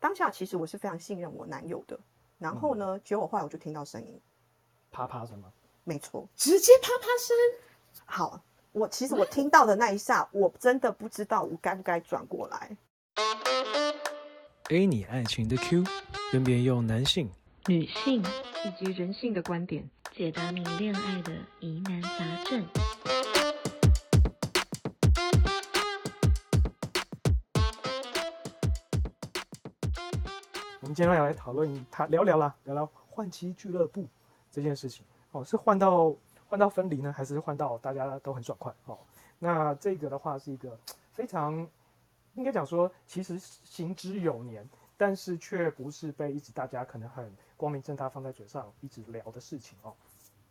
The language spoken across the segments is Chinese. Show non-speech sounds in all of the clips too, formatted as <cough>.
当下其实我是非常信任我男友的，然后呢，结果后来我就听到声音，啪啪声吗？没错，直接啪啪声。好，我其实我听到的那一下，我真的不知道我该不该转过来。A 你爱情的 Q，分别用男性、女性以及人性的观点，解答你恋爱的疑难杂症。今天要来讨论他聊聊啦，聊聊换妻俱乐部这件事情。哦，是换到换到分离呢，还是换到大家都很爽快？哦，那这个的话是一个非常应该讲说，其实行之有年，但是却不是被一直大家可能很光明正大放在嘴上一直聊的事情哦。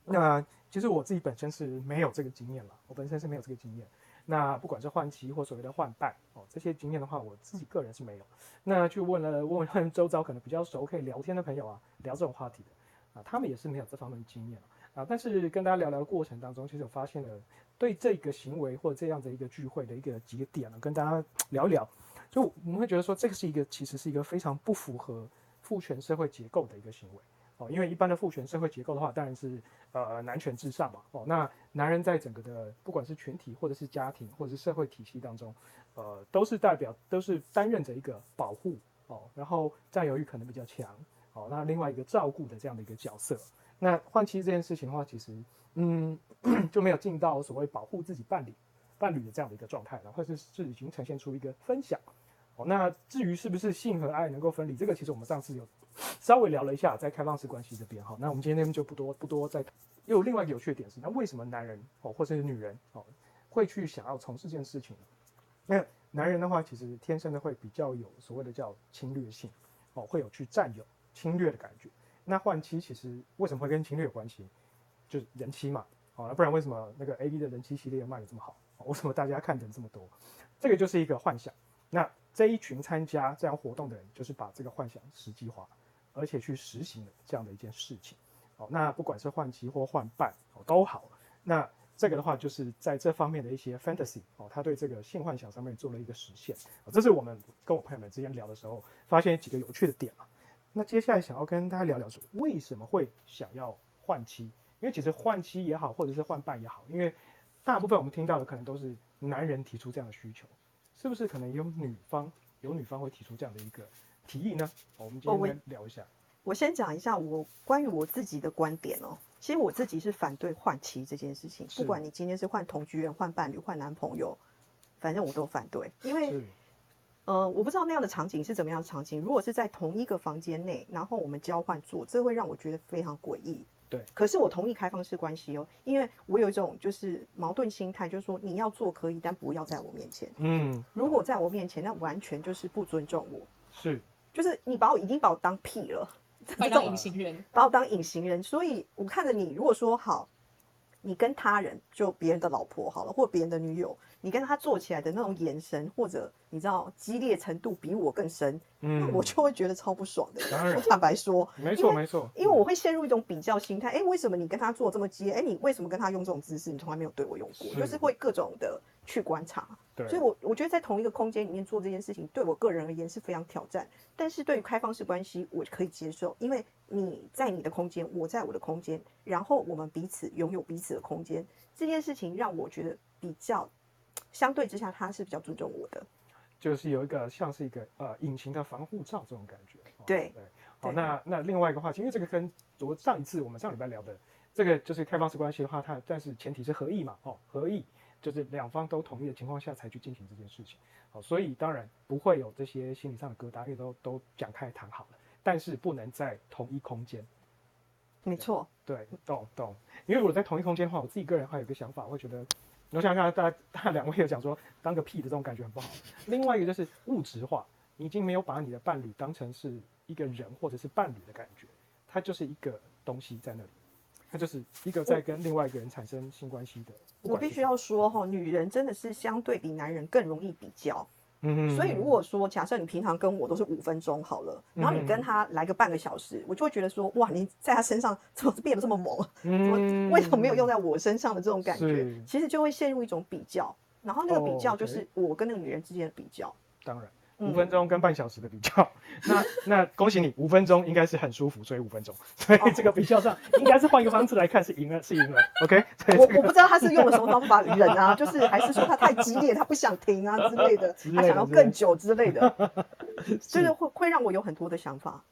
那其实我自己本身是没有这个经验了，我本身是没有这个经验。那不管是换妻或所谓的换伴哦，这些经验的话，我自己个人是没有。那去问了问问周遭可能比较熟可以聊天的朋友啊，聊这种话题的啊，他们也是没有这方面的经验啊。但是跟大家聊聊的过程当中，其实我发现了对这个行为或这样的一个聚会的一个几个点呢，跟大家聊一聊。就我们会觉得说，这个是一个其实是一个非常不符合父权社会结构的一个行为。哦，因为一般的父权社会结构的话，当然是呃男权至上嘛。哦，那男人在整个的不管是群体或者是家庭或者是社会体系当中，呃，都是代表都是担任着一个保护哦，然后占有欲可能比较强哦，那另外一个照顾的这样的一个角色。那换妻这件事情的话，其实嗯就没有进到所谓保护自己伴侣伴侣的这样的一个状态了，或者是是已经呈现出一个分享。哦，那至于是不是性和爱能够分离，这个其实我们上次有稍微聊了一下，在开放式关系这边哈，那我们今天就不多不多再。又有另外一个有趣的点是，那为什么男人哦，或者是女人哦，会去想要从事这件事情呢？那男人的话，其实天生的会比较有所谓的叫侵略性哦，会有去占有、侵略的感觉。那换妻其实为什么会跟侵略有关系？就是人妻嘛，哦，那不然为什么那个 A B 的人妻系列卖的这么好？为什么大家看的这么多？这个就是一个幻想。那这一群参加这样活动的人，就是把这个幻想实际化，而且去实行了这样的一件事情。哦，那不管是换妻或换伴哦都好。那这个的话，就是在这方面的一些 fantasy 哦，他对这个性幻想上面做了一个实现。哦，这是我们跟我朋友们之间聊的时候，发现几个有趣的点嘛。那接下来想要跟大家聊聊说，为什么会想要换妻？因为其实换妻也好，或者是换伴也好，因为大部分我们听到的可能都是男人提出这样的需求。是不是可能有女方有女方会提出这样的一个提议呢？我们今天聊一下。我先讲一下我关于我自己的观点哦。其实我自己是反对换妻这件事情，不管你今天是换同居人、换伴侣、换男朋友，反正我都反对。因为，呃，我不知道那样的场景是怎么样的场景。如果是在同一个房间内，然后我们交换做，这会让我觉得非常诡异。对，可是我同意开放式关系哦，因为我有一种就是矛盾心态，就是说你要做可以，但不要在我面前。嗯，如果在我面前，那完全就是不尊重我。是，就是你把我已经把我当屁了，把我当隐形人，把我当隐形人。所以我看着你，如果说好，你跟他人就别人的老婆好了，或别人的女友，你跟他做起来的那种眼神，或者你知道激烈程度比我更深，嗯，我就会觉得超不爽的。我坦白说，没错没错，因为我会陷入一种比较心态。哎，为什么你跟他做这么激烈？哎，你为什么跟他用这种姿势？你从来没有对我用过，就是会各种的去观察。对，所以我我觉得在同一个空间里面做这件事情，对我个人而言是非常挑战。但是对于开放式关系，我可以接受，因为你在你的空间，我在我的空间，然后我们彼此拥有彼此的空间，这件事情让我觉得比较。相对之下，他是比较尊重我的，就是有一个像是一个呃隐形的防护罩这种感觉。对对，好，那那另外一个话，因为这个跟昨上一次我们上礼拜聊的这个就是开放式关系的话，它但是前提是合意嘛，哦，合意就是两方都同意的情况下才去进行这件事情。好，所以当然不会有这些心理上的疙瘩，因为都都讲开谈好了，但是不能在同一空间。没错，对，懂懂。因为我在同一空间的话，我自己个人还有个想法，会觉得。我想想，大大两位有讲说当个屁的这种感觉很不好。另外一个就是物质化，你已经没有把你的伴侣当成是一个人或者是伴侣的感觉，他就是一个东西在那里，他就是一个在跟另外一个人产生性关系的。我必须要说哈，女人真的是相对比男人更容易比较。嗯，所以如果说假设你平常跟我都是五分钟好了，然后你跟他来个半个小时，我就会觉得说哇，你在他身上怎么变得这么猛？怎么 <laughs> 为什么没有用在我身上的这种感觉？其实就会陷入一种比较，然后那个比较就是我跟那个女人之间的比较。当然，五分钟跟半小时的比较，<laughs> 那那恭喜你，五分钟应该是很舒服，所以五分钟，<laughs> 所以这个比较上应该是换一个方式来看是赢了，是赢了，<laughs> OK？所以我这个我不知道他是用了什么方法忍啊，就是还是说他太激烈，他不想停啊之类的，之类的他想要更久之类的，就是会会让我有很多的想法。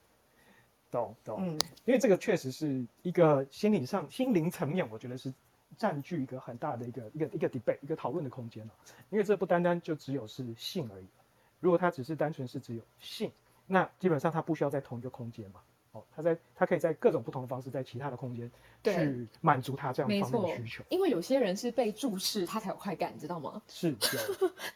懂懂，嗯，因为这个确实是一个心理上心灵层面，我觉得是占据一个很大的一个一个一个 debate 一个讨论的空间了。因为这不单单就只有是性而已，如果它只是单纯是只有性，那基本上它不需要在同一个空间嘛。哦，它在他可以在各种不同的方式，在其他的空间去满足他这样方面的需求。因为有些人是被注视，他才有快感，你知道吗？<laughs> 是有，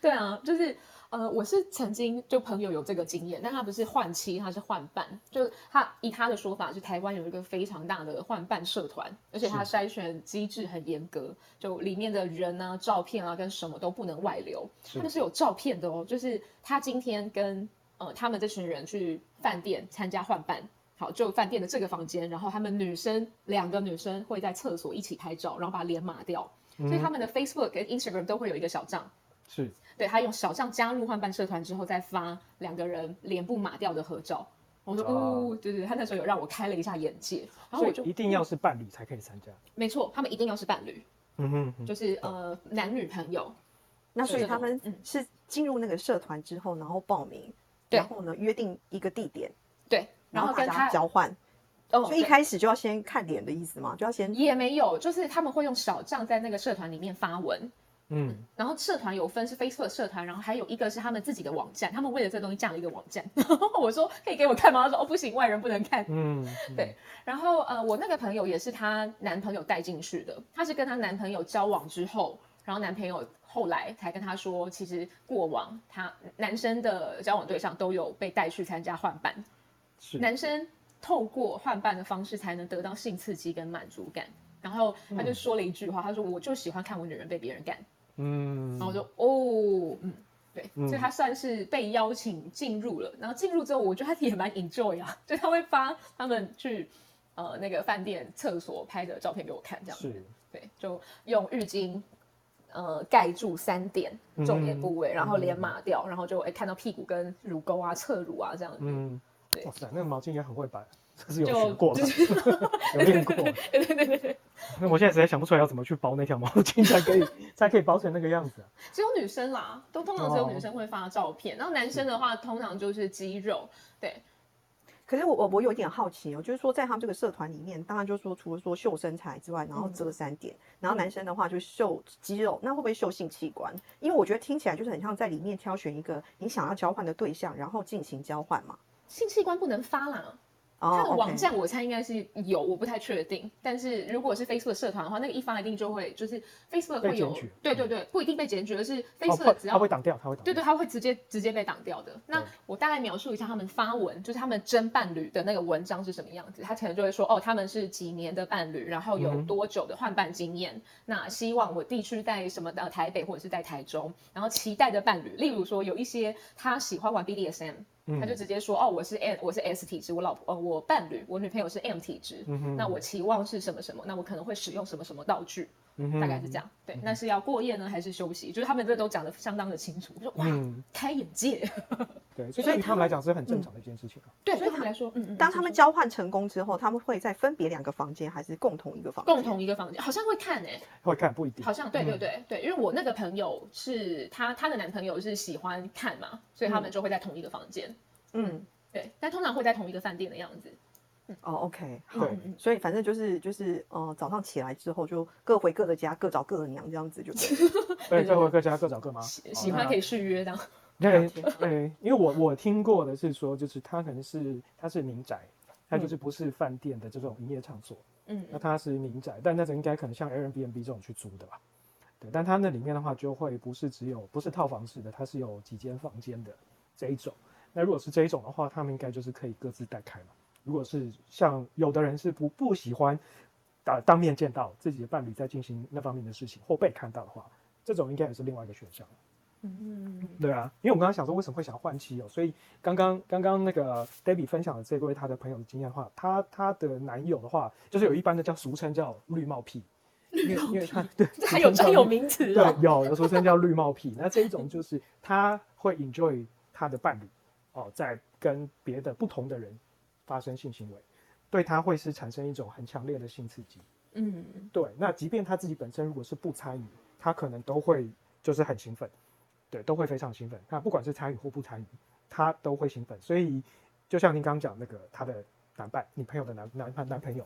对啊，就是呃，我是曾经就朋友有这个经验，但他不是换妻，他是换伴。就他以他的说法，是台湾有一个非常大的换伴社团，而且他筛选机制很严格，就里面的人啊、照片啊跟什么都不能外流。是他们是有照片的哦，就是他今天跟呃他们这群人去饭店参加换伴。好，就饭店的这个房间，然后他们女生两个女生会在厕所一起拍照，然后把脸码掉，所以他们的 Facebook 跟 Instagram 都会有一个小账，是。对他用小账加入换办社团之后，再发两个人脸部码掉的合照。我说哦哦，对对，他那时候有让我开了一下眼界，然后我就一定要是伴侣才可以参加。没错，他们一定要是伴侣，嗯哼哼，就是呃男女朋友，那所以他们嗯是进入那个社团之后，然后报名，对然后呢约定一个地点，对，然后大家跟他交换，哦，就一对开始就要先看脸的意思嘛，就要先也没有，就是他们会用小账在那个社团里面发文，嗯，然后社团有分是 Facebook 社团，然后还有一个是他们自己的网站，他们为了这东西架了一个网站。<laughs> 然后我说可以给我看吗？他说哦不行，外人不能看。嗯，嗯对，然后呃，我那个朋友也是她男朋友带进去的，她是跟她男朋友交往之后，然后男朋友后来才跟她说，其实过往她男生的交往对象都有被带去参加换班，是男生透过换伴的方式才能得到性刺激跟满足感。然后他就说了一句话，他说我就喜欢看我女人被别人干，嗯，然后我就哦，嗯。对，嗯所以他算是被邀请进入了，然后进入之后，我觉得他也蛮 enjoy 啊，就他会发他们去呃那个饭店厕所拍的照片给我看，这样子。对，就用浴巾呃盖住三点重点部位，然后脸码掉，然后就哎看到屁股跟乳沟啊、侧乳啊这样子。嗯，对哇塞，那个毛巾应该很会摆，这是有就学过的就，是有练过。<laughs> 对对对对对，<laughs> 那我现在实在想不出来要怎么去包那条毛巾才可以才可以包成那个样子啊。只有女生啦，都通常只有哦女生会发照片，然后男生的话通常就是肌肉，对，可是我我我有点好奇哦，就是说在他们这个社团里面，当然就是说除了说秀身材之外，然后嗯遮三点，然后男生的话就秀肌肉，那会不会秀性器官？因为我觉得听起来就是很像在里面挑选一个你想要交换的对象，然后进行交换嘛。性器官不能发啦。哦他的网站我猜应该是有，我不太确定。但是如果是 Facebook 社团的话，那个一方一定就会就是 Facebook 会有对对对，不一定被检举，而是哦，Facebook 只要它会挡掉，它会。对对，它会直接直接被挡掉的。那我大概描述一下他们发文，就是他们真伴侣的那个文章是什么样子。他可能就会说，哦，他们是几年的伴侣，然后有多久的换伴经验。那希望我地区在什么的台北或者是在台中，然后期待的伴侣，例如说有一些他喜欢玩 BDSM。他就嗯直接说哦，我是 M，我是 S 体质，我老婆呃，我伴侣，我女朋友是 M 体质，嗯那我期望是什么什么，那我可能会使用什么什么道具，嗯大概是这样。对，那是要过夜呢，还是休息？就是他们这都讲的相当的清楚，我说哇，嗯开眼界。对，所以他们来讲是很正常的一件事情啊。对，所以对他们来说，嗯嗯，当他们交换成功之后，他们会再分别两个房间，还是共同一个房间？共同一个房间，好像会看哎、会看不一定好。像对对嗯对对，因为我那个朋友是她她的男朋友是喜欢看嘛，所以他们就会在同一个房间。嗯，对，但通常会在同一个饭店的样子。哦，OK，好所以反正就是就是呃，早上起来之后就各回各的家，各找各的娘，这样子就对了。<laughs> 对，各回各家各找各妈。喜喜欢可以续约这样。对对，因为我我听过的是说，就是他可能是他是民宅，他就是不是饭店的这种营业场所，嗯那他是民宅，但那种应该可能像 Airbnb 这种去租的吧。对，但他那里面的话就会不是只有不是套房式的，它是有几间房间的这一种。那如果是这一种的话，他们应该就是可以各自带开嘛。如果是像有的人是不不喜欢打当面见到自己的伴侣在进行那方面的事情或被看到的话，这种应该也是另外一个选项。嗯，对啊，因为我们刚刚想说为什么会想换妻哦，所以刚刚刚刚那个 Debbie 分享的这位她的朋友的经验的话，她她的男友的话，就是有一般的叫俗称叫绿帽癖，因为因为他对这还有俗称叫绿专有名词对哦。有有俗称叫绿帽癖，那这一种就是他会 enjoy 他的伴侣哦，在跟别的不同的人发生性行为，对他会是产生一种很强烈的性刺激。嗯，对，那即便他自己本身如果是不参与，他可能都会就是很兴奋，对，都会非常兴奋。那不管是参与或不参与，他都会兴奋。所以就像您刚刚讲那个他的男伴，女朋友的男男男男朋友，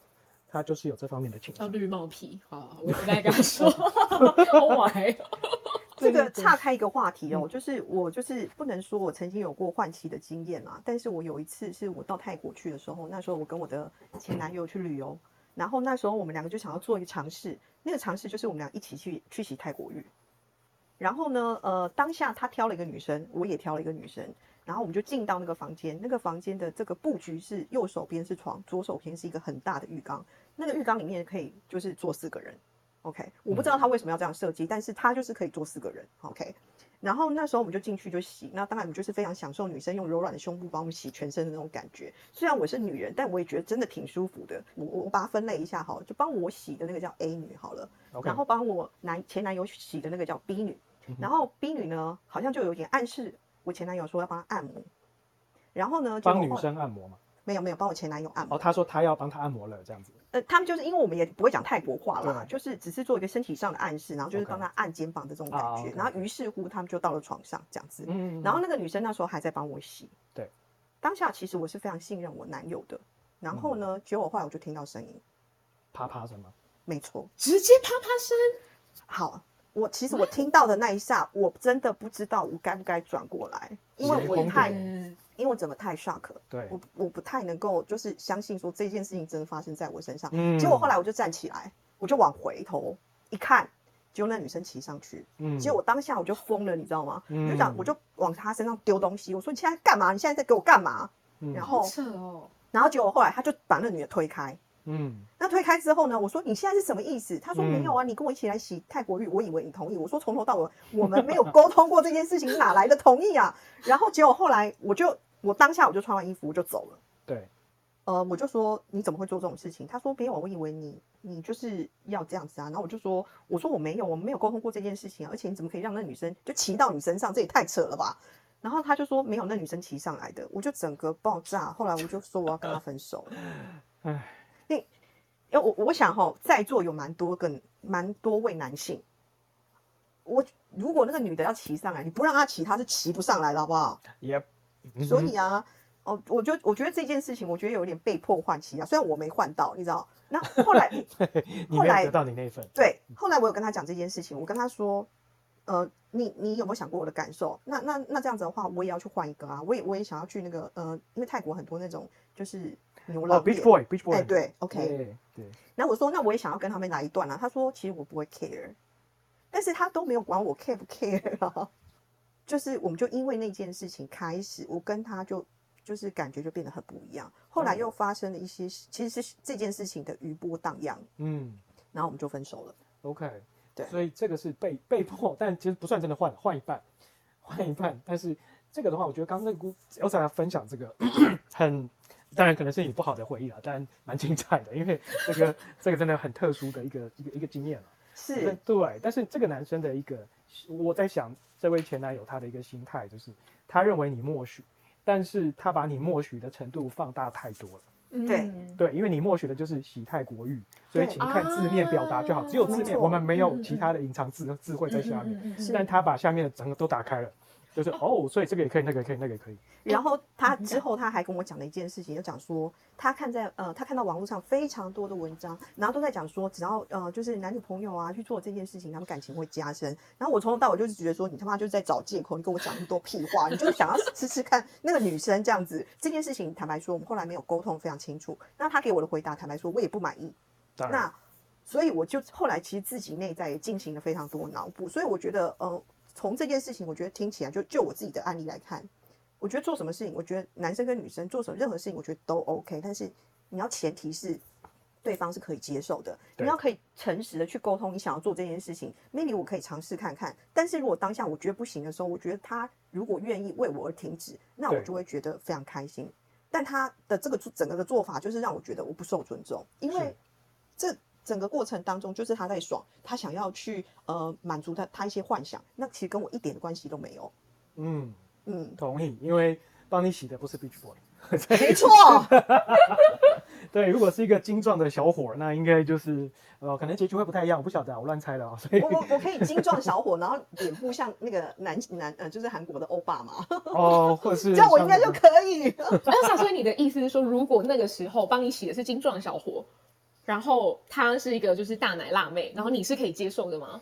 他就是有这方面的倾向。叫绿帽癖，好，我不再跟他说。<laughs> Oh <laughs> my！这个岔开一个话题哦，就是 <laughs> 我就是不能说我曾经有过换妻的经验嘛，但是我有一次是我到泰国去的时候，那时候我跟我的前男友去旅游，然后那时候我们两个就想要做一个尝试，那个尝试就是我们俩一起去去洗泰国浴，然后呢，呃，当下他挑了一个女生，我也挑了一个女生，然后我们就进到那个房间，那个房间的这个布局是右手边是床，左手边是一个很大的浴缸，那个浴缸里面可以就是坐四个人。OK，我不知道他为什么要这样设计，但是他就是可以坐四个人。OK，然后那时候我们就进去就洗，那当然我们就是非常享受女生用柔软的胸部帮我们洗全身的那种感觉。虽然我是女人，但我也觉得真的挺舒服的。我我把它分类一下哈，就帮我洗的那个叫 A 女好了，然后帮我男前男友洗的那个叫 B 女，然后 B 女呢好像就有点暗示我前男友说要帮他按摩，然后呢帮女生按摩嘛。没有没有帮我前男友按摩哦，他说他要帮他按摩了，这样子。呃，他们就是因为我们也不会讲泰国话啦，就是只是做一个身体上的暗示，然后就是帮他按肩膀的这种感觉，然后于是乎他们就到了床上这样子。嗯。然后那个女生那时候还在帮我洗。对。当下其实我是非常信任我男友的，然后呢，结果后来我就听到声音，啪啪声吗？没错，直接啪啪声。好，我其实我听到的那一下，我真的不知道我该不该转过来，因为我太。因为我整个太 shock，对，我我不太能够就是相信说这件事情真的发生在我身上。嗯，结果后来我就站起来，我就往回头一看，结果那女生骑上去，嗯，结果我当下我就疯了，你知道吗？嗯，就想我就往她身上丢东西，我说你现在干嘛？你现在在给我干嘛？然后哦，然后结果后来他就把那女的推开，嗯，那推开之后呢，我说你现在是什么意思？他说没有啊，你跟我一起来洗泰国浴，我以为你同意。我说从头到尾我们没有沟通过这件事情，哪来的同意啊？然后结果后来我就。我当下我就穿完衣服我就走了。对，呃，我就说你怎么会做这种事情？他说没有，我以为你你就是要这样子啊。然后我就说，我说我没有，我们没有沟通过这件事情啊，而且你怎么可以让那女生就骑到你身上？这也太扯了吧。然后他就说没有，那女生骑上来的，我就整个爆炸。后来我就说我要跟他分手。<laughs> 唉，我我想哈，在座有蛮多个蛮多位男性，我如果那个女的要骑上来，你不让她骑，她是骑不上来的，好不好？Yep。所以啊，哦，我就我觉得这件事情，我觉得有点被迫换骑啊。虽然我没换到，你知道，那后来 <laughs> 后来得到你那份，对，后来我有跟他讲这件事情，我跟他说，呃，你你有没有想过我的感受？那那那这样子的话，我也要去换一个啊，我也我也想要去那个呃，因为泰国很多那种就是牛郎，Beach Boy，Beach Boy，哎，对，OK，对。那我说，那我也想要跟他们来一段啊。他说，其实我不会 care，但是他都没有管我 care 不 care 啊。就是我们就因为那件事情开始，我跟他就就是感觉就变得很不一样。后来又发生了一些，其实是这件事情的余波荡漾，嗯，然后我们就分手了。OK，对，所以这个是被被迫，但其实不算真的换，换一半，换一半。但是这个的话，我觉得刚刚那姑 Elsa 分享这个 <coughs> 很，当然可能是你不好的回忆了，但蛮精彩的，因为这个 <laughs> 这个真的很特殊的一个一个一个经验了。是，对。但是这个男生的一个，我在想。这位前男友他的一个心态就是，他认为你默许，但是他把你默许的程度放大太多了。对对，因为你默许的就是喜泰国语，所以请看字面表达就好，只有字面，我们没有其他的隐藏字智慧在下面。但他把下面的整个都打开了。就是哦，所以这个也可以，那个也可以，那个也可以。然后他之后他还跟我讲了一件事情，就讲说他看在呃，他看到网络上非常多的文章，然后都在讲说，只要呃，就是男女朋友啊去做这件事情，他们感情会加深。然后我从头到尾就是觉得说，你他妈就是在找借口，你跟我讲那么多屁话，你就是想要试试看那个女生这样子。这件事情坦白说，我们后来没有沟通非常清楚。那他给我的回答，坦白说，我也不满意。那所以我就后来其实自己内在也进行了非常多脑补，所以我觉得呃。从这件事情，我觉得听起来就就我自己的案例来看，我觉得做什么事情，我觉得男生跟女生做什么任何事情，我觉得都 OK。但是你要前提是对方是可以接受的，你要可以诚实的去沟通，你想要做这件事情，maybe 我可以尝试看看。但是如果当下我觉得不行的时候，我觉得他如果愿意为我而停止，那我就会觉得非常开心。但他的这个整个的做法，就是让我觉得我不受尊重，因为这。整个过程当中，就是他在爽，他想要去呃满足他他一些幻想，那其实跟我一点关系都没有。嗯，嗯，同意，因为帮你洗的不是 Beach Boy。<laughs> 没错，对，如果是一个精壮的小伙儿，那应该就是呃，可能结局会不太一样，我不晓得啊，我乱猜的啊。所以我我我可以精壮小伙，然后脸部像那个男男呃，就是韩国的欧巴嘛，哦，或者是这样我应该就可以。那想所以你的意思是说，如果那个时候帮你洗的是精壮小伙，然后她是一个就是大奶辣妹，然后你是可以接受的吗？